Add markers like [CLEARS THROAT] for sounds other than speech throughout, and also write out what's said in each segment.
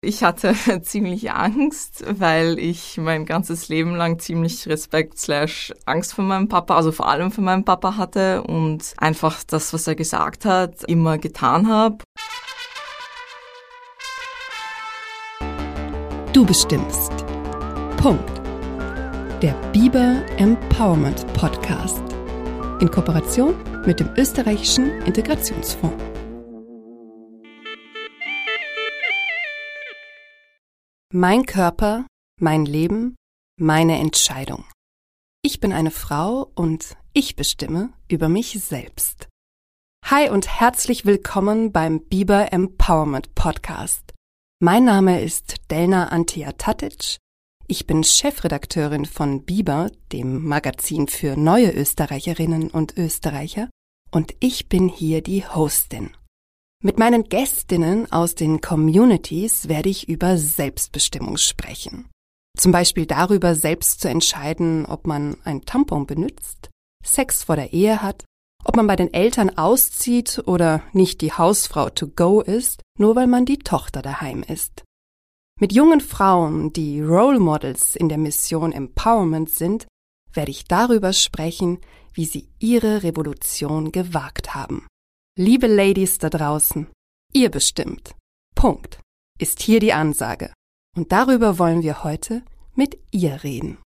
Ich hatte [LAUGHS] ziemlich Angst, weil ich mein ganzes Leben lang ziemlich Respekt slash Angst vor meinem Papa, also vor allem vor meinem Papa hatte und einfach das, was er gesagt hat, immer getan habe. Du bestimmst. Punkt. Der Biber Empowerment Podcast. In Kooperation mit dem österreichischen Integrationsfonds. Mein Körper, mein Leben, meine Entscheidung. Ich bin eine Frau und ich bestimme über mich selbst. Hi und herzlich willkommen beim Biber Empowerment Podcast. Mein Name ist Delna Antia Tatic. Ich bin Chefredakteurin von Biber, dem Magazin für neue Österreicherinnen und Österreicher, und ich bin hier die Hostin. Mit meinen Gästinnen aus den Communities werde ich über Selbstbestimmung sprechen. Zum Beispiel darüber, selbst zu entscheiden, ob man ein Tampon benutzt, Sex vor der Ehe hat, ob man bei den Eltern auszieht oder nicht die Hausfrau to go ist, nur weil man die Tochter daheim ist. Mit jungen Frauen, die Role Models in der Mission Empowerment sind, werde ich darüber sprechen, wie sie ihre Revolution gewagt haben. Liebe Ladies da draußen, ihr bestimmt. Punkt. Ist hier die Ansage. Und darüber wollen wir heute mit ihr reden.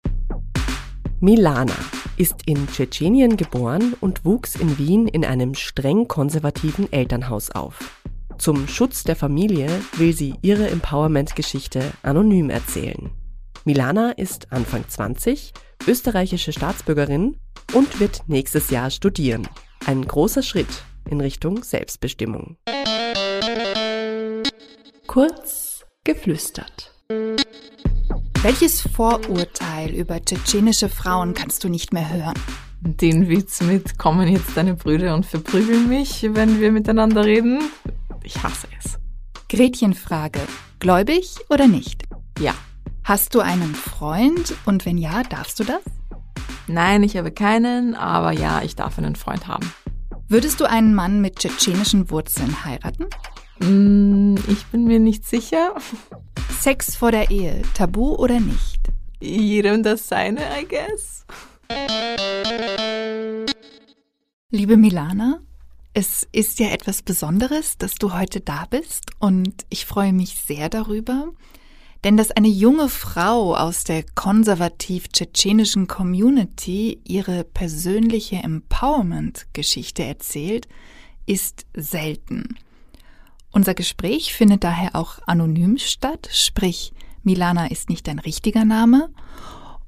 Milana ist in Tschetschenien geboren und wuchs in Wien in einem streng konservativen Elternhaus auf. Zum Schutz der Familie will sie ihre Empowerment-Geschichte anonym erzählen. Milana ist Anfang 20, österreichische Staatsbürgerin und wird nächstes Jahr studieren. Ein großer Schritt in Richtung Selbstbestimmung. Kurz geflüstert. Welches Vorurteil über tschetschenische Frauen kannst du nicht mehr hören? Den Witz mit kommen jetzt deine Brüder und verprügeln mich, wenn wir miteinander reden. Ich hasse es. Gretchenfrage. Gläubig oder nicht? Ja. Hast du einen Freund und wenn ja, darfst du das? Nein, ich habe keinen, aber ja, ich darf einen Freund haben. Würdest du einen Mann mit tschetschenischen Wurzeln heiraten? Mm, ich bin mir nicht sicher. Sex vor der Ehe, tabu oder nicht? Jedem das seine, I guess. Liebe Milana, es ist ja etwas Besonderes, dass du heute da bist und ich freue mich sehr darüber. Denn dass eine junge Frau aus der konservativ-tschetschenischen Community ihre persönliche Empowerment-Geschichte erzählt, ist selten. Unser Gespräch findet daher auch anonym statt, sprich Milana ist nicht dein richtiger Name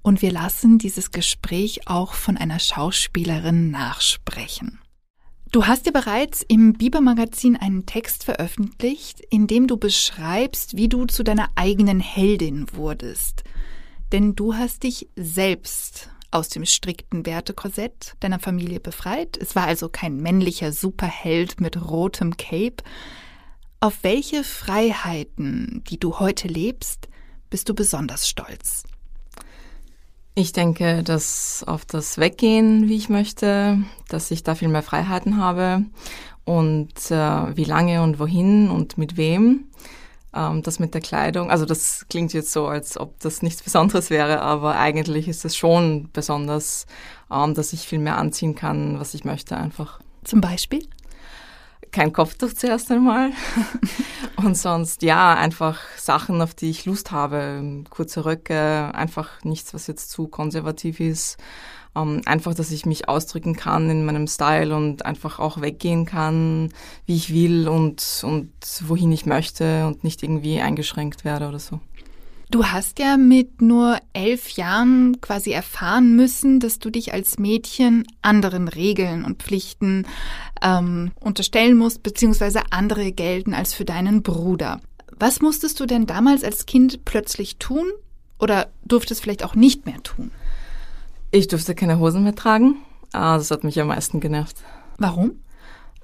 und wir lassen dieses Gespräch auch von einer Schauspielerin nachsprechen. Du hast ja bereits im Biber-Magazin einen Text veröffentlicht, in dem du beschreibst, wie du zu deiner eigenen Heldin wurdest. Denn du hast dich selbst aus dem strikten Wertekorsett deiner Familie befreit. Es war also kein männlicher Superheld mit rotem Cape. Auf welche Freiheiten, die du heute lebst, bist du besonders stolz? Ich denke, dass auf das Weggehen, wie ich möchte, dass ich da viel mehr Freiheiten habe und äh, wie lange und wohin und mit wem. Ähm, das mit der Kleidung, also das klingt jetzt so, als ob das nichts Besonderes wäre, aber eigentlich ist es schon besonders, ähm, dass ich viel mehr anziehen kann, was ich möchte einfach. Zum Beispiel? Kein Kopftuch zuerst einmal. [LAUGHS] und sonst, ja, einfach Sachen, auf die ich Lust habe. Kurze Röcke, einfach nichts, was jetzt zu konservativ ist. Ähm, einfach, dass ich mich ausdrücken kann in meinem Style und einfach auch weggehen kann, wie ich will und, und wohin ich möchte und nicht irgendwie eingeschränkt werde oder so. Du hast ja mit nur elf Jahren quasi erfahren müssen, dass du dich als Mädchen anderen Regeln und Pflichten ähm, unterstellen musst, beziehungsweise andere gelten als für deinen Bruder. Was musstest du denn damals als Kind plötzlich tun oder durftest vielleicht auch nicht mehr tun? Ich durfte keine Hosen mehr tragen. Ah, das hat mich am meisten genervt. Warum?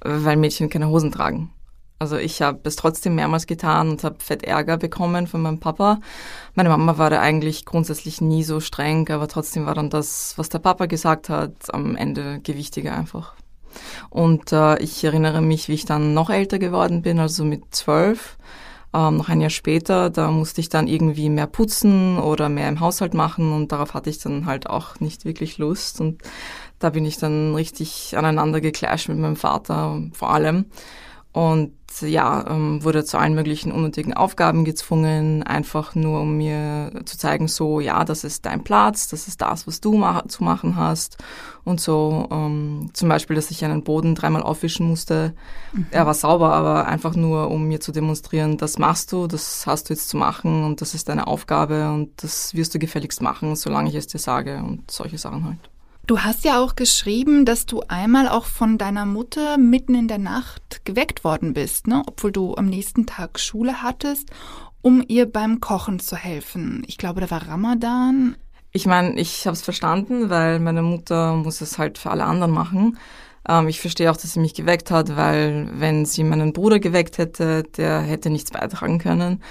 Weil Mädchen keine Hosen tragen. Also ich habe es trotzdem mehrmals getan und habe fett Ärger bekommen von meinem Papa. Meine Mama war da eigentlich grundsätzlich nie so streng, aber trotzdem war dann das, was der Papa gesagt hat, am Ende gewichtiger einfach. Und äh, ich erinnere mich, wie ich dann noch älter geworden bin, also mit zwölf, Ähm, noch ein Jahr später, da musste ich dann irgendwie mehr putzen oder mehr im Haushalt machen und darauf hatte ich dann halt auch nicht wirklich Lust und da bin ich dann richtig aneinander geclasht mit meinem Vater vor allem und ja, ähm, wurde zu allen möglichen unnötigen Aufgaben gezwungen, einfach nur um mir zu zeigen, so, ja, das ist dein Platz, das ist das, was du ma zu machen hast und so. Ähm, zum Beispiel, dass ich einen Boden dreimal aufwischen musste. Mhm. Er war sauber, aber einfach nur, um mir zu demonstrieren, das machst du, das hast du jetzt zu machen und das ist deine Aufgabe und das wirst du gefälligst machen, solange ich es dir sage und solche Sachen halt. Du hast ja auch geschrieben, dass du einmal auch von deiner Mutter mitten in der Nacht geweckt worden bist, ne? obwohl du am nächsten Tag Schule hattest, um ihr beim Kochen zu helfen. Ich glaube, da war Ramadan. Ich meine, ich habe es verstanden, weil meine Mutter muss es halt für alle anderen machen. Ähm, ich verstehe auch, dass sie mich geweckt hat, weil wenn sie meinen Bruder geweckt hätte, der hätte nichts beitragen können.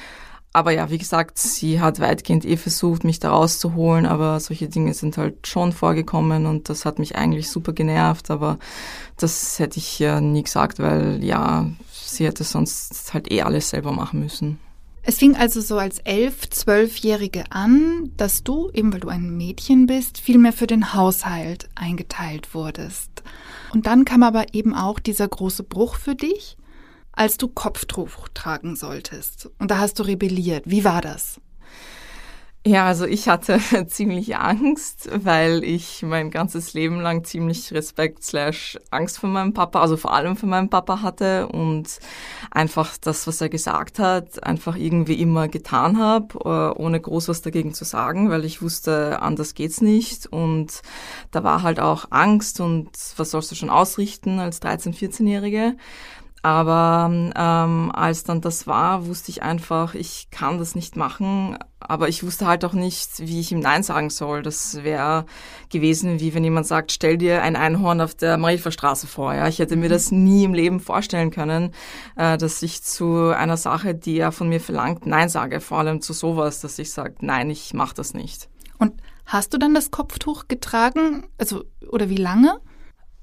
Aber ja, wie gesagt, sie hat weitgehend eh versucht, mich da rauszuholen, aber solche Dinge sind halt schon vorgekommen und das hat mich eigentlich super genervt, aber das hätte ich ja nie gesagt, weil ja, sie hätte sonst halt eh alles selber machen müssen. Es fing also so als elf, zwölfjährige an, dass du, eben weil du ein Mädchen bist, viel mehr für den Haushalt eingeteilt wurdest. Und dann kam aber eben auch dieser große Bruch für dich als du Kopftuch tragen solltest. Und da hast du rebelliert. Wie war das? Ja, also ich hatte [LAUGHS] ziemlich Angst, weil ich mein ganzes Leben lang ziemlich Respekt slash Angst vor meinem Papa, also vor allem vor meinem Papa hatte und einfach das, was er gesagt hat, einfach irgendwie immer getan habe, äh, ohne groß was dagegen zu sagen, weil ich wusste, anders geht's nicht und da war halt auch Angst und was sollst du schon ausrichten als 13-, 14-Jährige. Aber ähm, als dann das war, wusste ich einfach, ich kann das nicht machen. Aber ich wusste halt auch nicht, wie ich ihm Nein sagen soll. Das wäre gewesen, wie wenn jemand sagt, stell dir ein Einhorn auf der Marilferstraße vor. Ja, ich hätte mir mhm. das nie im Leben vorstellen können, äh, dass ich zu einer Sache, die er von mir verlangt, Nein sage. Vor allem zu sowas, dass ich sage, nein, ich mache das nicht. Und hast du dann das Kopftuch getragen? Also oder wie lange?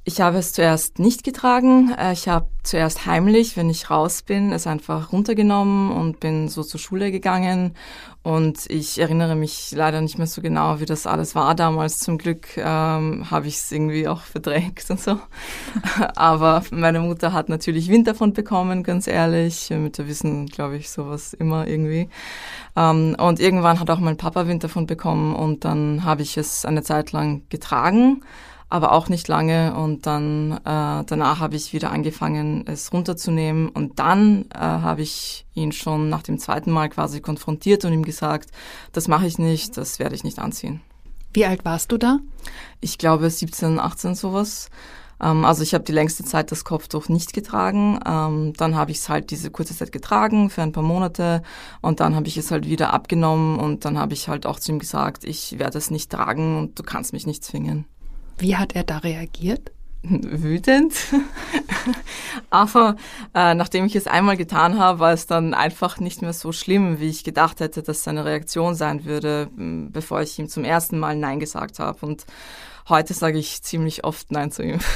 Ich habe es zuerst nicht getragen. Äh, ich habe zuerst heimlich, wenn ich raus bin, es einfach runtergenommen und bin so zur Schule gegangen. Und ich erinnere mich leider nicht mehr so genau, wie das alles war damals. Zum Glück ähm, habe ich es irgendwie auch verdrängt und so. [LAUGHS] Aber meine Mutter hat natürlich Wind davon bekommen, ganz ehrlich. Mütter wissen, glaube ich, sowas immer irgendwie. Ähm, und irgendwann hat auch mein Papa Wind davon bekommen und dann habe ich es eine Zeit lang getragen aber auch nicht lange. Und dann äh, danach habe ich wieder angefangen, es runterzunehmen. Und dann äh, habe ich ihn schon nach dem zweiten Mal quasi konfrontiert und ihm gesagt, das mache ich nicht, das werde ich nicht anziehen. Wie alt warst du da? Ich glaube 17, 18 sowas. Ähm, also ich habe die längste Zeit das Kopftuch nicht getragen. Ähm, dann habe ich es halt diese kurze Zeit getragen für ein paar Monate und dann habe ich es halt wieder abgenommen und dann habe ich halt auch zu ihm gesagt, ich werde es nicht tragen und du kannst mich nicht zwingen. Wie hat er da reagiert? Wütend. [LAUGHS] Aber äh, nachdem ich es einmal getan habe, war es dann einfach nicht mehr so schlimm, wie ich gedacht hätte, dass seine Reaktion sein würde, bevor ich ihm zum ersten Mal Nein gesagt habe. Und heute sage ich ziemlich oft Nein zu ihm. [LAUGHS]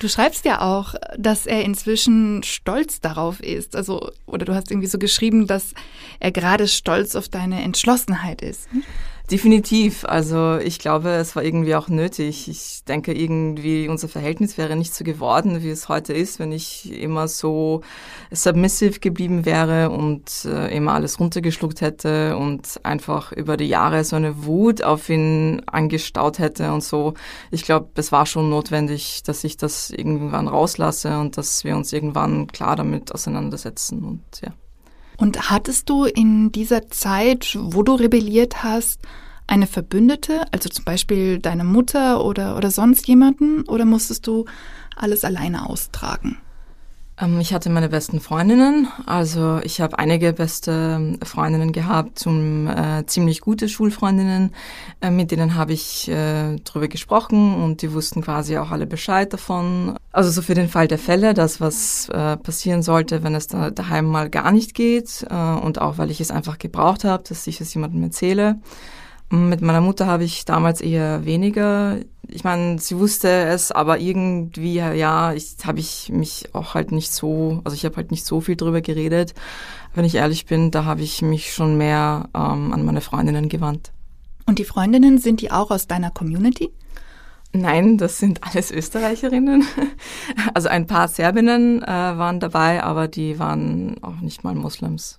Du schreibst ja auch, dass er inzwischen stolz darauf ist. Also, oder du hast irgendwie so geschrieben, dass er gerade stolz auf deine Entschlossenheit ist. Definitiv. Also ich glaube, es war irgendwie auch nötig. Ich denke, irgendwie unser Verhältnis wäre nicht so geworden, wie es heute ist, wenn ich immer so submissive geblieben wäre und äh, immer alles runtergeschluckt hätte und einfach über die Jahre so eine Wut auf ihn angestaut hätte und so. Ich glaube, es war schon notwendig, dass ich das irgendwann rauslasse und dass wir uns irgendwann klar damit auseinandersetzen und ja. Und hattest du in dieser Zeit, wo du rebelliert hast, eine Verbündete, also zum Beispiel deine Mutter oder, oder sonst jemanden, oder musstest du alles alleine austragen? Ähm, ich hatte meine besten Freundinnen, also ich habe einige beste Freundinnen gehabt, um, äh, ziemlich gute Schulfreundinnen, äh, mit denen habe ich äh, drüber gesprochen und die wussten quasi auch alle Bescheid davon. Also so für den Fall der Fälle, dass was äh, passieren sollte, wenn es da daheim mal gar nicht geht äh, und auch weil ich es einfach gebraucht habe, dass ich es jemandem erzähle. Mit meiner Mutter habe ich damals eher weniger. Ich meine, sie wusste es, aber irgendwie, ja, ich habe ich mich auch halt nicht so, also ich habe halt nicht so viel drüber geredet. Wenn ich ehrlich bin, da habe ich mich schon mehr ähm, an meine Freundinnen gewandt. Und die Freundinnen, sind die auch aus deiner Community? Nein, das sind alles Österreicherinnen. [LAUGHS] Also ein paar Serbinnen äh, waren dabei, aber die waren auch nicht mal Moslems.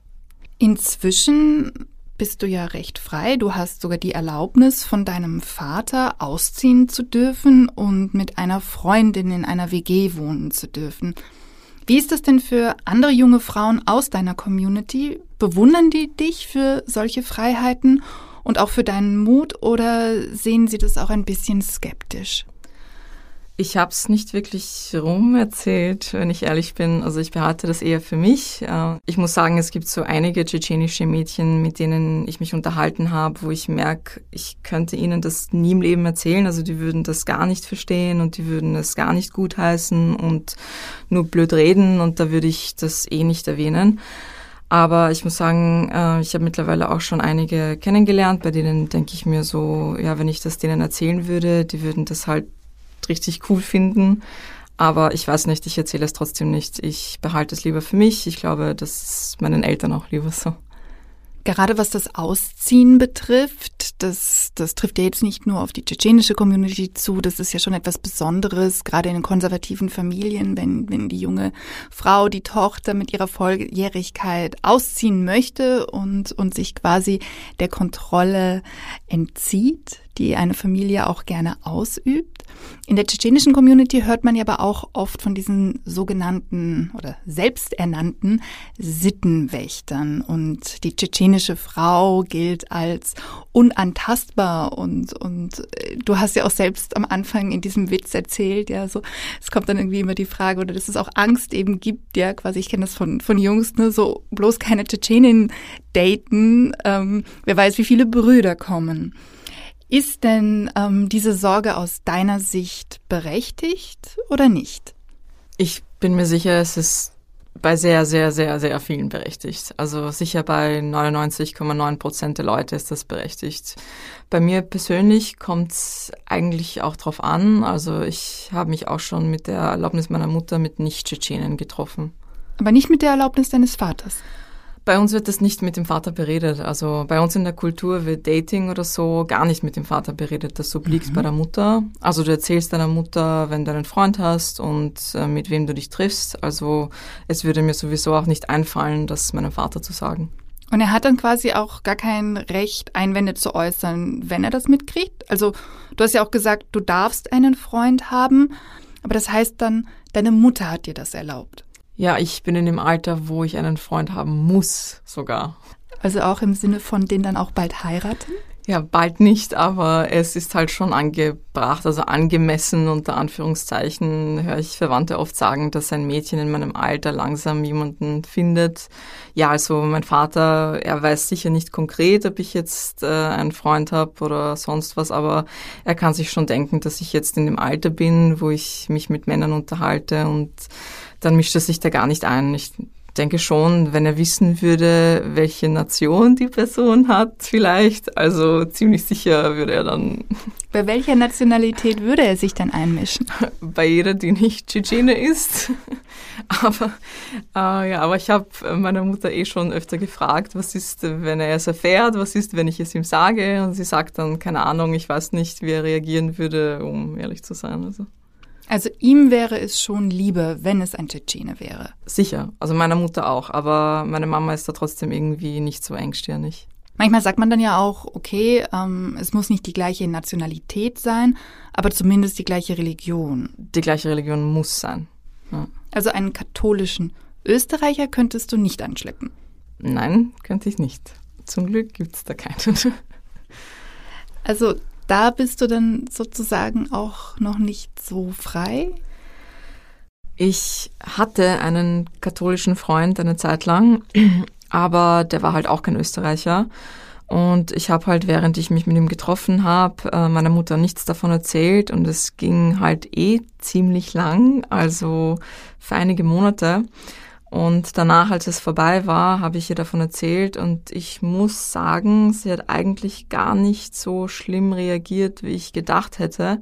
Inzwischen bist du ja recht frei. Du hast sogar die Erlaubnis von deinem Vater ausziehen zu dürfen und mit einer Freundin in einer WG wohnen zu dürfen. Wie ist das denn für andere junge Frauen aus deiner Community? Bewundern die dich für solche Freiheiten und auch für deinen Mut oder sehen sie das auch ein bisschen skeptisch? Ich habe es nicht wirklich rum erzählt, wenn ich ehrlich bin. Also ich behalte das eher für mich. Äh, ich muss sagen, es gibt so einige tschetschenische Mädchen, mit denen ich mich unterhalten habe, wo ich merke, ich könnte ihnen das nie im Leben erzählen. Also die würden das gar nicht verstehen und die würden es gar nicht gutheißen und nur blöd reden und da würde ich das eh nicht erwähnen. Aber ich muss sagen, äh, ich habe mittlerweile auch schon einige kennengelernt, bei denen denke ich mir so, ja, wenn ich das denen erzählen würde, die würden das halt richtig cool finden. Aber ich weiß nicht, ich erzähle es trotzdem nicht. Ich behalte es lieber für mich. Ich glaube, das ist meinen Eltern auch lieber so. Gerade was das Ausziehen betrifft, das, das trifft ja jetzt nicht nur auf die tschetschenische Community zu, das ist ja schon etwas Besonderes, gerade in konservativen Familien, wenn, wenn die junge Frau, die Tochter mit ihrer Volljährigkeit ausziehen möchte und, und sich quasi der Kontrolle entzieht, die eine Familie auch gerne ausübt. In der tschetschenischen Community hört man ja aber auch oft von diesen sogenannten oder selbsternannten Sittenwächtern. Und die tschetschenische Frau gilt als unantastbar. Und, und äh, du hast ja auch selbst am Anfang in diesem Witz erzählt, ja, so, es kommt dann irgendwie immer die Frage, oder dass es auch Angst eben gibt, ja, quasi, ich kenne das von, von Jungs, ne, so bloß keine Tschetschenin daten, ähm, wer weiß, wie viele Brüder kommen. Ist denn ähm, diese Sorge aus deiner Sicht berechtigt oder nicht? Ich bin mir sicher, es ist bei sehr, sehr, sehr, sehr vielen berechtigt. Also sicher bei 99,9 Prozent der Leute ist das berechtigt. Bei mir persönlich kommt es eigentlich auch drauf an. Also ich habe mich auch schon mit der Erlaubnis meiner Mutter mit Nicht-Tschetschenen getroffen. Aber nicht mit der Erlaubnis deines Vaters? Bei uns wird das nicht mit dem Vater beredet. Also bei uns in der Kultur wird Dating oder so gar nicht mit dem Vater beredet. Das obliegt mhm. bei der Mutter. Also du erzählst deiner Mutter, wenn du einen Freund hast und äh, mit wem du dich triffst. Also es würde mir sowieso auch nicht einfallen, das meinem Vater zu sagen. Und er hat dann quasi auch gar kein Recht, Einwände zu äußern, wenn er das mitkriegt. Also du hast ja auch gesagt, du darfst einen Freund haben, aber das heißt dann, deine Mutter hat dir das erlaubt. Ja, ich bin in dem Alter, wo ich einen Freund haben muss, sogar. Also auch im Sinne von den dann auch bald heiraten? Ja, bald nicht, aber es ist halt schon angebracht, also angemessen unter Anführungszeichen, höre ich Verwandte oft sagen, dass ein Mädchen in meinem Alter langsam jemanden findet. Ja, also mein Vater, er weiß sicher nicht konkret, ob ich jetzt äh, einen Freund habe oder sonst was, aber er kann sich schon denken, dass ich jetzt in dem Alter bin, wo ich mich mit Männern unterhalte und dann mischt er sich da gar nicht ein. Ich denke schon, wenn er wissen würde, welche Nation die Person hat, vielleicht, also ziemlich sicher würde er dann. [LAUGHS] Bei welcher Nationalität würde er sich dann einmischen? [LAUGHS] Bei jeder, die nicht Tschetschene ist. [LAUGHS] aber äh, ja, aber ich habe meiner Mutter eh schon öfter gefragt, was ist, wenn er es erfährt, was ist, wenn ich es ihm sage? Und sie sagt dann, keine Ahnung, ich weiß nicht, wie er reagieren würde, um ehrlich zu sein. Also. Also ihm wäre es schon lieber, wenn es ein Tschetschene wäre. Sicher, also meiner Mutter auch, aber meine Mama ist da trotzdem irgendwie nicht so engstirnig. Manchmal sagt man dann ja auch, okay, ähm, es muss nicht die gleiche Nationalität sein, aber zumindest die gleiche Religion. Die gleiche Religion muss sein. Ja. Also einen katholischen Österreicher könntest du nicht anschleppen. Nein, könnte ich nicht. Zum Glück gibt es da keinen. [LAUGHS] Also da bist du dann sozusagen auch noch nicht so frei? Ich hatte einen katholischen Freund eine Zeit lang, [CLEARS THROAT] aber der war halt auch kein Österreicher. Und ich habe halt, während ich mich mit ihm getroffen habe, äh, meiner Mutter nichts davon erzählt und es ging halt eh ziemlich lang, also für einige Monate. Und danach, als es vorbei war, habe ich ihr davon erzählt und ich muss sagen, sie hat eigentlich gar nicht so schlimm reagiert, wie ich gedacht hätte.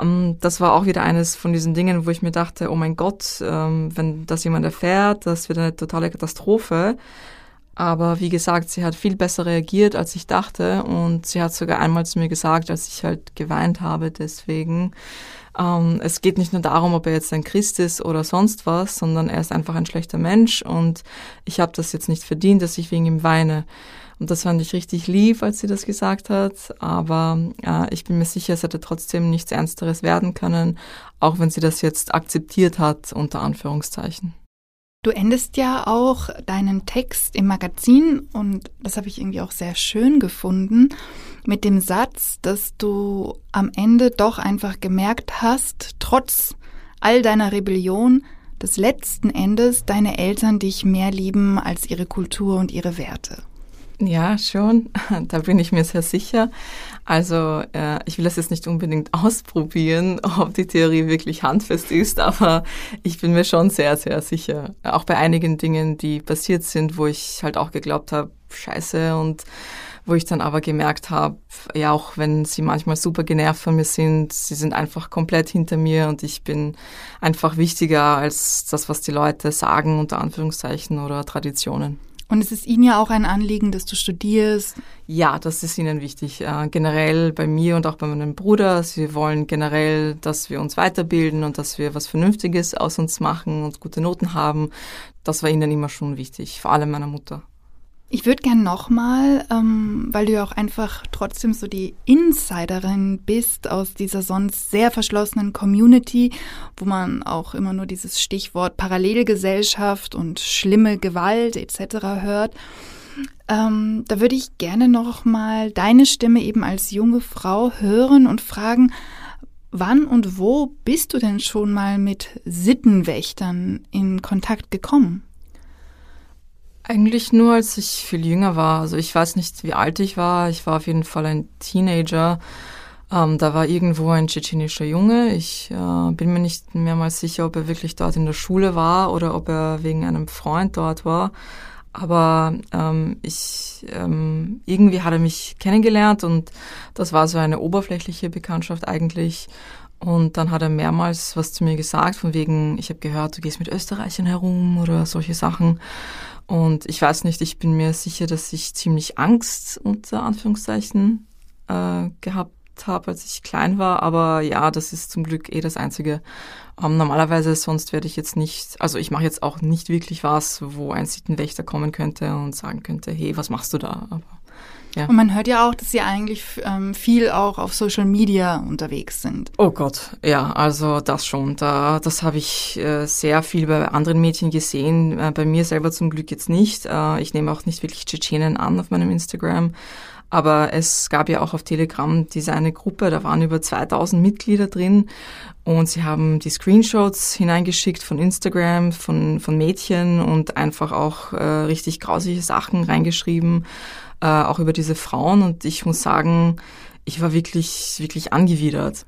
Ähm, das war auch wieder eines von diesen Dingen, wo ich mir dachte, oh mein Gott, ähm, wenn das jemand erfährt, das wird eine totale Katastrophe. Aber wie gesagt, sie hat viel besser reagiert, als ich dachte. Und sie hat sogar einmal zu mir gesagt, als ich halt geweint habe, deswegen. Ähm, es geht nicht nur darum, ob er jetzt ein Christ ist oder sonst was, sondern er ist einfach ein schlechter Mensch und ich habe das jetzt nicht verdient, dass ich wegen ihm weine. Und das fand ich richtig lieb, als sie das gesagt hat. Aber äh, ich bin mir sicher, es hätte trotzdem nichts Ernsteres werden können, auch wenn sie das jetzt akzeptiert hat, unter Anführungszeichen. Du endest ja auch deinen Text im Magazin und das habe ich irgendwie auch sehr schön gefunden mit dem Satz, dass du am Ende doch einfach gemerkt hast, trotz all deiner Rebellion, dass letzten Endes deine Eltern dich mehr lieben als ihre Kultur und ihre Werte. Ja, schon. [LAUGHS] Da bin ich mir sehr sicher. Also äh, ich will das jetzt nicht unbedingt [LAUGHS] ausprobieren, ob die Theorie wirklich handfest ist, aber ich bin mir schon sehr, sehr sicher. Auch bei einigen Dingen, die passiert sind, wo ich halt auch geglaubt habe, scheiße und wo ich dann aber gemerkt habe, ja, auch wenn sie manchmal super genervt von mir sind, sie sind einfach komplett hinter mir und ich bin einfach wichtiger als das, was die Leute sagen, unter Anführungszeichen oder Traditionen. Und es ist Ihnen ja auch ein Anliegen, dass du studierst. Ja, das ist Ihnen wichtig. Äh, generell bei mir und auch bei meinem Bruder. Sie wollen generell, dass wir uns weiterbilden und dass wir was Vernünftiges aus uns machen und gute Noten haben. Das war Ihnen immer schon wichtig, vor allem meiner Mutter. Ich würde gern nochmal, ähm, weil du ja auch einfach trotzdem so die Insiderin bist aus dieser sonst sehr verschlossenen Community, wo man auch immer nur dieses Stichwort Parallelgesellschaft und schlimme Gewalt etc. hört. Ähm, da würde ich gerne nochmal deine Stimme eben als junge Frau hören und fragen, wann und wo bist du denn schon mal mit Sittenwächtern in Kontakt gekommen? Eigentlich nur, als ich viel jünger war. Also ich weiß nicht, wie alt ich war. Ich war auf jeden Fall ein Teenager. Ähm, da war irgendwo ein tschetschenischer Junge. Ich äh, bin mir nicht mehrmals sicher, ob er wirklich dort in der Schule war oder ob er wegen einem Freund dort war. Aber ähm, ich ähm, irgendwie hat er mich kennengelernt und das war so eine oberflächliche Bekanntschaft eigentlich. Und dann hat er mehrmals was zu mir gesagt, von wegen, ich habe gehört, du gehst mit Österreichern herum oder solche Sachen. Und ich weiß nicht, ich bin mir sicher, dass ich ziemlich Angst unter Anführungszeichen äh, gehabt habe, als ich klein war. Aber ja, das ist zum Glück eh das Einzige. Ähm, normalerweise sonst werde ich jetzt nicht, also ich mache jetzt auch nicht wirklich was, wo ein Sittenwächter kommen könnte und sagen könnte, hey, was machst du da? Aber ja. Und man hört ja auch, dass sie eigentlich ähm, viel auch auf Social Media unterwegs sind. Oh Gott, ja, also das schon. Da, das habe ich äh, sehr viel bei anderen Mädchen gesehen. Äh, bei mir selber zum Glück jetzt nicht. Äh, ich nehme auch nicht wirklich Tschetschenen an auf meinem Instagram. Aber es gab ja auch auf Telegram diese eine Gruppe, da waren über 2000 Mitglieder drin und sie haben die Screenshots hineingeschickt von Instagram, von, von Mädchen und einfach auch äh, richtig grausige Sachen reingeschrieben äh, auch über diese Frauen und ich muss sagen, ich war wirklich, wirklich angewidert.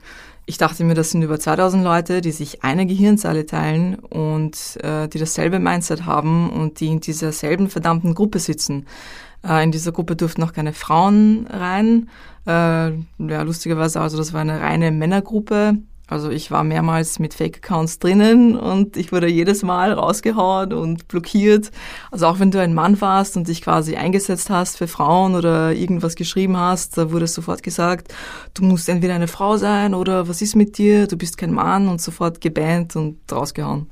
Ich dachte mir, das sind über 2000 Leute, die sich eine Gehirnzelle teilen und äh, die dasselbe Mindset haben und die in dieser selben verdammten Gruppe sitzen. Äh, in dieser Gruppe durften noch keine Frauen rein. Äh, ja, lustigerweise, also das war eine reine Männergruppe. Also ich war mehrmals mit Fake-Accounts drinnen und ich wurde jedes Mal rausgehauen und blockiert. Also auch wenn du ein Mann warst und dich quasi eingesetzt hast für Frauen oder irgendwas geschrieben hast, da wurde sofort gesagt, du musst entweder eine Frau sein oder was ist mit dir, du bist kein Mann und sofort gebannt und rausgehauen.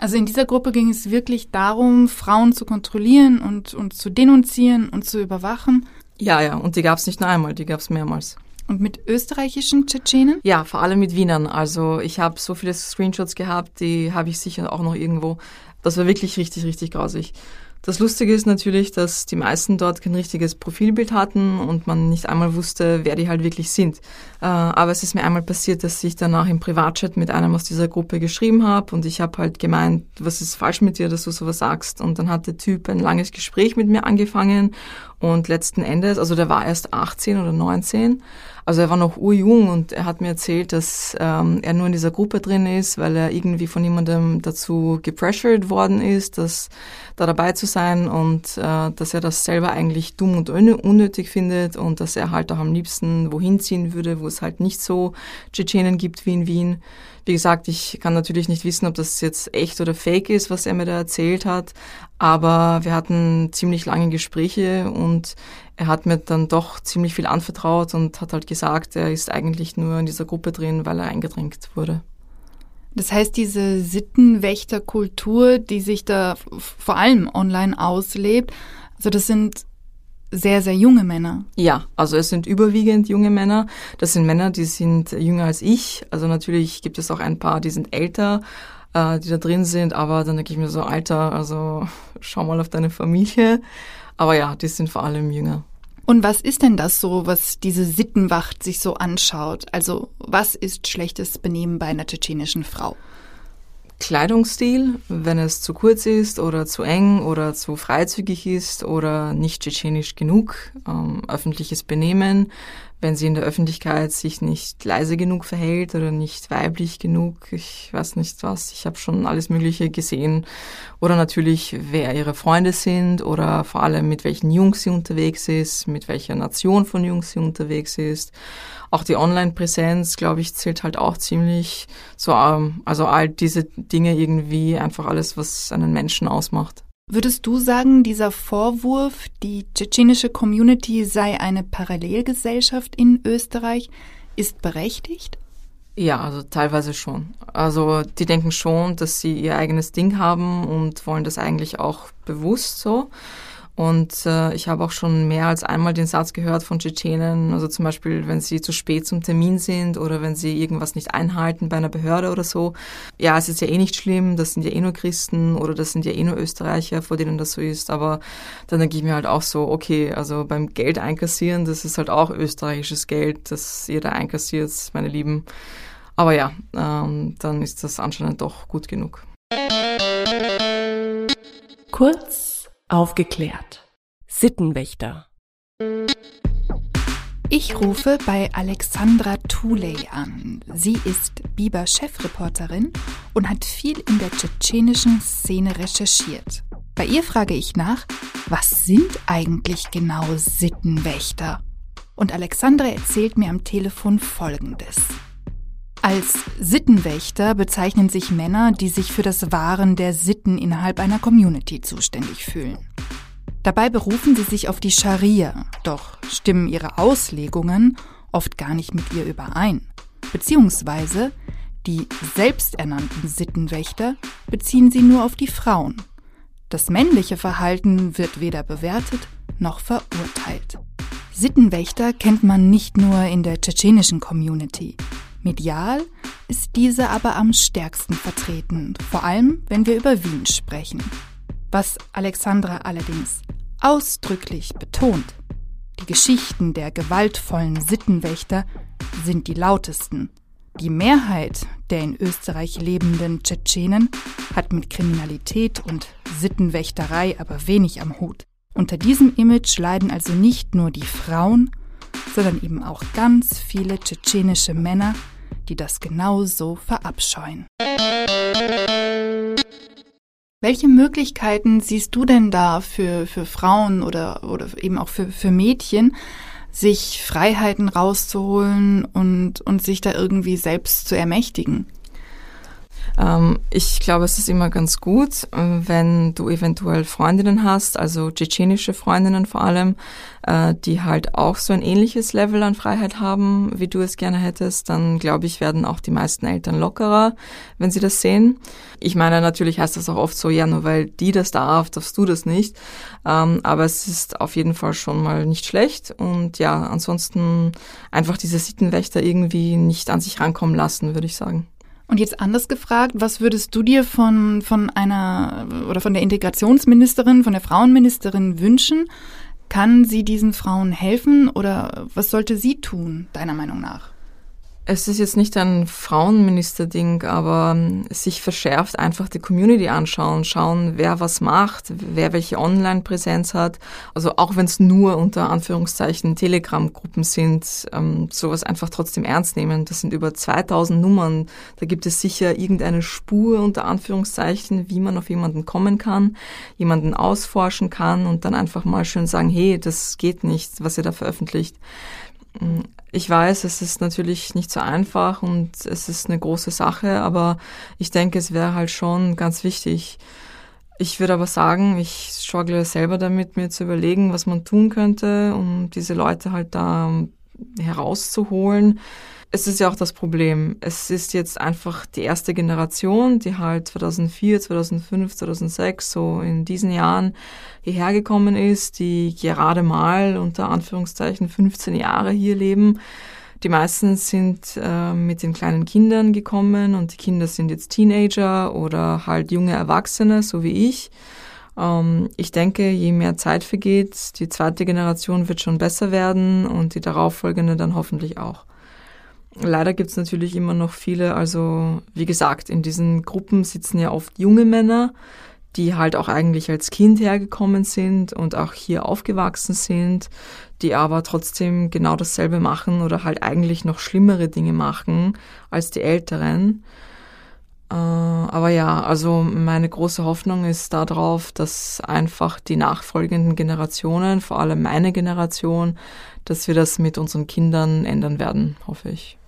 Also in dieser Gruppe ging es wirklich darum, Frauen zu kontrollieren und, und zu denunzieren und zu überwachen. Ja, ja, und die gab es nicht nur einmal, die gab es mehrmals. Und mit österreichischen Tschetschenen? Ja, vor allem mit Wienern. Also ich habe so viele Screenshots gehabt, die habe ich sicher auch noch irgendwo. Das war wirklich richtig, richtig grausig. Das Lustige ist natürlich, dass die meisten dort kein richtiges Profilbild hatten und man nicht einmal wusste, wer die halt wirklich sind. Äh, aber es ist mir einmal passiert, dass ich danach im Privatchat mit einem aus dieser Gruppe geschrieben habe und ich habe halt gemeint, was ist falsch mit dir, dass du sowas sagst. Und dann hat der Typ ein langes Gespräch mit mir angefangen und letzten Endes, also der war erst 18 oder 19, Also er war noch urjung und er hat mir erzählt, dass ähm, er nur in dieser Gruppe drin ist, weil er irgendwie von jemandem dazu gepressured worden ist, dass da dabei zu sein und äh, dass er das selber eigentlich dumm und unnötig findet und dass er halt auch am liebsten wohin ziehen würde, wo es halt nicht so Tschetschenen gibt wie in Wien. Wie gesagt, ich kann natürlich nicht wissen, ob das jetzt echt oder fake ist, was er mir da erzählt hat, aber wir hatten ziemlich lange Gespräche und er hat mir dann doch ziemlich viel anvertraut und hat halt gesagt, er ist eigentlich nur in dieser Gruppe drin, weil er eingedrängt wurde. Das heißt, diese Sittenwächterkultur, die sich da vor allem online auslebt, also das sind sehr, sehr junge Männer. Ja, also es sind überwiegend junge Männer. Das sind Männer, die sind jünger als ich. Also natürlich gibt es auch ein paar, die sind älter, äh, die da drin sind, aber dann denke ich mir so, Alter, also schau mal auf deine Familie. Aber ja, die sind vor allem jünger. Und was ist denn das so, was diese Sittenwacht sich so anschaut? Also was ist schlechtes Benehmen bei einer tschetschenischen Frau? Kleidungsstil, wenn es zu kurz ist oder zu eng oder zu freizügig ist oder nicht tschetschenisch genug, ähm, öffentliches Benehmen, wenn sie in der Öffentlichkeit sich nicht leise genug verhält oder nicht weiblich genug, ich weiß nicht was, ich habe schon alles Mögliche gesehen. Oder natürlich, wer ihre Freunde sind oder vor allem mit welchen Jungs sie unterwegs ist, mit welcher Nation von Jungs sie unterwegs ist. Auch die Online-Präsenz, glaube ich, zählt halt auch ziemlich so, ähm, also all diese Dinge irgendwie einfach alles, was einen Menschen ausmacht. Würdest du sagen, dieser Vorwurf, die tschetschenische Community sei eine Parallelgesellschaft in Österreich, ist berechtigt? Ja, also teilweise schon. Also die denken schon, dass sie ihr eigenes Ding haben und wollen das eigentlich auch bewusst so. Und äh, ich habe auch schon mehr als einmal den Satz gehört von Tschetschenen, also zum Beispiel, wenn sie zu spät zum Termin sind oder wenn sie irgendwas nicht einhalten bei einer Behörde oder so. Ja, es ist ja eh nicht schlimm, das sind ja eh nur Christen oder das sind ja eh nur Österreicher, vor denen das so ist. Aber dann denke ich mir halt auch so, okay, also beim Geld einkassieren, das ist halt auch österreichisches Geld, das ihr da einkassiert, meine Lieben. Aber ja, ähm, dann ist das anscheinend doch gut genug. Kurz Aufgeklärt. Sittenwächter. Ich rufe bei Alexandra Tuley an. Sie ist Biber-Chefreporterin und hat viel in der tschetschenischen Szene recherchiert. Bei ihr frage ich nach, was sind eigentlich genau Sittenwächter? Und Alexandra erzählt mir am Telefon Folgendes. Als Sittenwächter bezeichnen sich Männer, die sich für das Wahren der Sitten innerhalb einer Community zuständig fühlen. Dabei berufen sie sich auf die Scharia, doch stimmen ihre Auslegungen oft gar nicht mit ihr überein. Beziehungsweise die selbsternannten Sittenwächter beziehen sie nur auf die Frauen. Das männliche Verhalten wird weder bewertet noch verurteilt. Sittenwächter kennt man nicht nur in der tschetschenischen Community. Medial ist diese aber am stärksten vertreten, vor allem wenn wir über Wien sprechen. Was Alexandra allerdings ausdrücklich betont, die Geschichten der gewaltvollen Sittenwächter sind die lautesten. Die Mehrheit der in Österreich lebenden Tschetschenen hat mit Kriminalität und Sittenwächterei aber wenig am Hut. Unter diesem Image leiden also nicht nur die Frauen, sondern eben auch ganz viele tschetschenische Männer, die das genauso verabscheuen. Welche Möglichkeiten siehst du denn da für, für Frauen oder, oder eben auch für, für Mädchen, sich Freiheiten rauszuholen und, und sich da irgendwie selbst zu ermächtigen? Ähm, ich glaube, es ist immer ganz gut, äh, wenn du eventuell Freundinnen hast, also tschetschenische Freundinnen vor allem, äh, die halt auch so ein ähnliches Level an Freiheit haben, wie du es gerne hättest, dann glaube ich, werden auch die meisten Eltern lockerer, wenn sie das sehen. Ich meine, natürlich heißt das auch oft so, ja, nur weil die das darf, darfst du das nicht. Ähm, aber es ist auf jeden Fall schon mal nicht schlecht und ja, ansonsten einfach diese Sittenwächter irgendwie nicht an sich rankommen lassen, würde ich sagen. Und jetzt anders gefragt, was würdest du dir von, von einer oder von der Integrationsministerin, von der Frauenministerin wünschen? Kann sie diesen Frauen helfen oder was sollte sie tun, deiner Meinung nach? Es ist jetzt nicht ein Frauenminister-Ding, aber ähm, sich verschärft einfach die Community anschauen, schauen, wer was macht, wer welche Online-Präsenz hat. Also auch wenn es nur unter Anführungszeichen Telegram-Gruppen sind, ähm, sowas einfach trotzdem ernst nehmen. Das sind über 2000 Nummern. Da gibt es sicher irgendeine Spur unter Anführungszeichen, wie man auf jemanden kommen kann, jemanden ausforschen kann und dann einfach mal schön sagen, hey, das geht nicht, was ihr da veröffentlicht. Ich weiß, es ist natürlich nicht so einfach und es ist eine große Sache, aber ich denke, es wäre halt schon ganz wichtig. Ich würde aber sagen, ich struggle selber damit, mir zu überlegen, was man tun könnte, um diese Leute halt da herauszuholen es ist ja auch das Problem. Es ist jetzt einfach die erste Generation, die halt 2004, 2005, 2006 so in diesen Jahren hierher gekommen ist, die gerade mal unter Anführungszeichen 15 Jahre hier leben. Die meisten sind äh, mit den kleinen Kindern gekommen und die Kinder sind jetzt Teenager oder halt junge Erwachsene, so wie ich. Ähm, ich denke, je mehr Zeit vergeht, die zweite Generation wird schon besser werden und die darauffolgende dann hoffentlich auch. Leider gibt's natürlich immer noch viele, also wie gesagt, in diesen Gruppen sitzen ja oft junge Männer, die halt auch eigentlich als Kind hergekommen sind und auch hier aufgewachsen sind, die aber trotzdem genau dasselbe machen oder halt eigentlich noch schlimmere Dinge machen als die Älteren. Äh, aber ja, also meine große Hoffnung ist darauf, dass einfach die nachfolgenden Generationen, vor allem meine Generation, dass wir das mit unseren Kindern ändern werden, hoffe ich.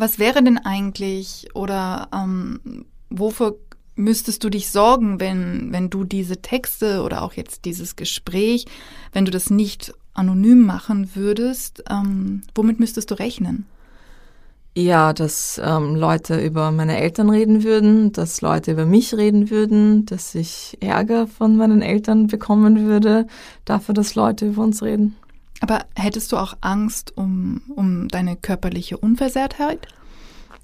Was wäre denn eigentlich oder ähm, wofür müsstest du dich sorgen, wenn, wenn du diese Texte oder auch jetzt dieses Gespräch, wenn du das nicht anonym machen würdest, ähm, womit müsstest du rechnen? Ja, dass ähm, Leute über meine Eltern reden würden, dass Leute über mich reden würden, dass ich Ärger von meinen Eltern bekommen würde, dafür, dass Leute über uns reden. Aber hättest du auch Angst um, um deine körperliche Unversehrtheit?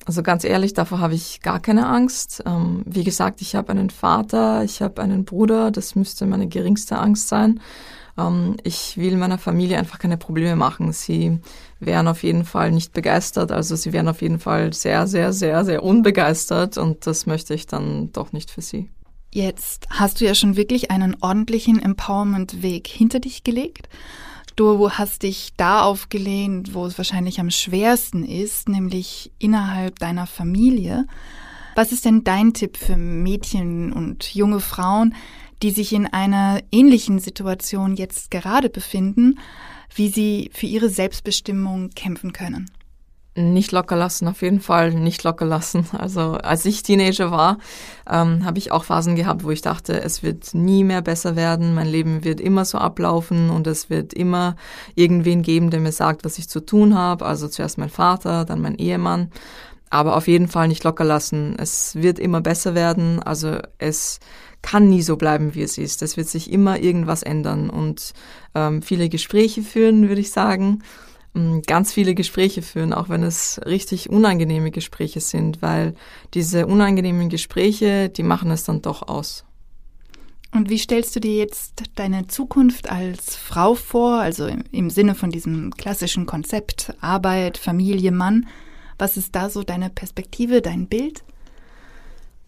Also ganz ehrlich, davor habe ich gar keine Angst. Ähm, wie gesagt, ich habe einen Vater, ich habe einen Bruder, das müsste meine geringste Angst sein. Ähm, ich will meiner Familie einfach keine Probleme machen. Sie wären auf jeden Fall nicht begeistert, also sie wären auf jeden Fall sehr, sehr, sehr, sehr unbegeistert und das möchte ich dann doch nicht für sie. Jetzt hast du ja schon wirklich einen ordentlichen Empowerment-Weg hinter dich gelegt. Du hast dich da aufgelehnt, wo es wahrscheinlich am schwersten ist, nämlich innerhalb deiner Familie. Was ist denn dein Tipp für Mädchen und junge Frauen, die sich in einer ähnlichen Situation jetzt gerade befinden, wie sie für ihre Selbstbestimmung kämpfen können? Nicht locker lassen, auf jeden Fall nicht locker lassen. Also als ich Teenager war, ähm, habe ich auch Phasen gehabt, wo ich dachte, es wird nie mehr besser werden, mein Leben wird immer so ablaufen und es wird immer irgendwen geben, der mir sagt, was ich zu tun habe. Also zuerst mein Vater, dann mein Ehemann. Aber auf jeden Fall nicht locker lassen. Es wird immer besser werden. Also es kann nie so bleiben, wie es ist. Es wird sich immer irgendwas ändern und ähm, viele Gespräche führen, würde ich sagen ganz viele Gespräche führen, auch wenn es richtig unangenehme Gespräche sind, weil diese unangenehmen Gespräche, die machen es dann doch aus. Und wie stellst du dir jetzt deine Zukunft als Frau vor, also im, Sinne von diesem klassischen Konzept Arbeit, Familie, Mann? Was ist da so deine Perspektive, dein Bild?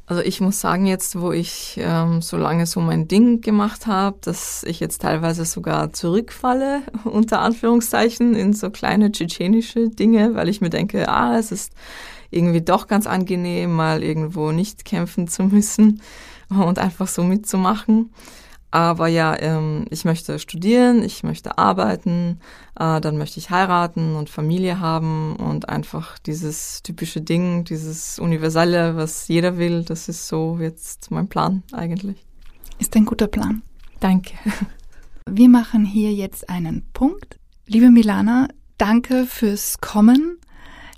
Also ich muss sagen, jetzt, wo ich ähm, so lange so mein Ding gemacht habe, dass ich jetzt teilweise sogar zurückfalle, [LAUGHS] unter Anführungszeichen, in so kleine tschetschenische Dinge, weil ich mir denke, ah, es ist irgendwie doch ganz angenehm, mal irgendwo nicht kämpfen zu müssen [LAUGHS] und einfach so mitzumachen. Aber ja, ähm, ich möchte studieren, ich möchte arbeiten, äh, dann möchte ich heiraten und Familie haben und einfach dieses typische Ding, dieses Universelle, was jeder will, das ist so jetzt mein Plan eigentlich. Ist ein guter Plan. Danke. [LAUGHS] Wir machen hier jetzt einen Punkt. Liebe Milana, danke fürs Kommen.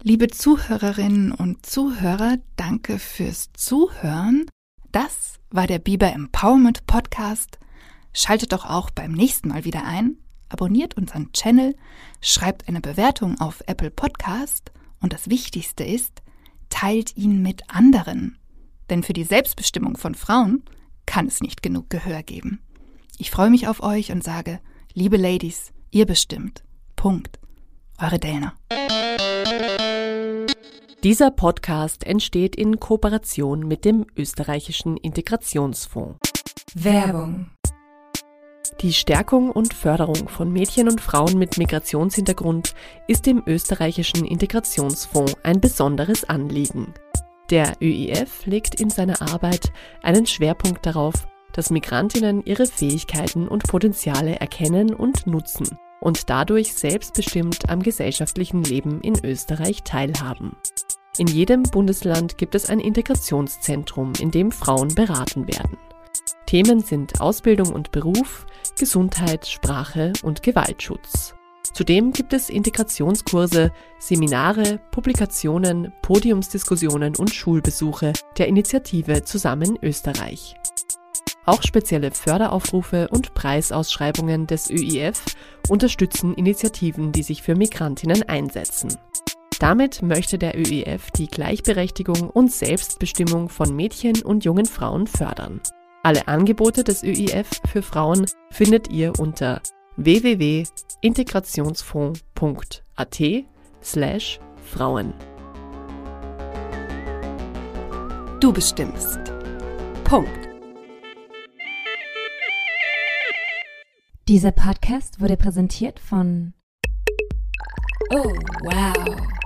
Liebe Zuhörerinnen und Zuhörer, danke fürs Zuhören. Das war der Biber Empowerment Podcast. Schaltet doch auch beim nächsten Mal wieder ein, abonniert unseren Channel, schreibt eine Bewertung auf Apple Podcast und das Wichtigste ist, teilt ihn mit anderen. Denn für die Selbstbestimmung von Frauen kann es nicht genug Gehör geben. Ich freue mich auf euch und sage, liebe Ladies, ihr bestimmt. Punkt. Eure Dana. Dieser Podcast entsteht in Kooperation mit dem österreichischen Integrationsfonds. Werbung. Die Stärkung und Förderung von Mädchen und Frauen mit Migrationshintergrund ist dem österreichischen Integrationsfonds ein besonderes Anliegen. Der ÖIF legt in seiner Arbeit einen Schwerpunkt darauf, dass Migrantinnen ihre Fähigkeiten und Potenziale erkennen und nutzen und dadurch selbstbestimmt am gesellschaftlichen Leben in Österreich teilhaben. In jedem Bundesland gibt es ein Integrationszentrum, in dem Frauen beraten werden. Themen sind Ausbildung und Beruf, Gesundheit, Sprache und Gewaltschutz. Zudem gibt es Integrationskurse, Seminare, Publikationen, Podiumsdiskussionen und Schulbesuche der Initiative Zusammen Österreich. Auch spezielle Förderaufrufe und Preisausschreibungen des ÖIF unterstützen Initiativen, die sich für Migrantinnen einsetzen. Damit möchte der ÖIF die Gleichberechtigung und Selbstbestimmung von Mädchen und jungen Frauen fördern. Alle Angebote des ÖIF für Frauen findet ihr unter www.integrationsfonds.at slash Frauen. Du bestimmst. Punkt. Dieser Podcast wurde präsentiert von Oh, wow.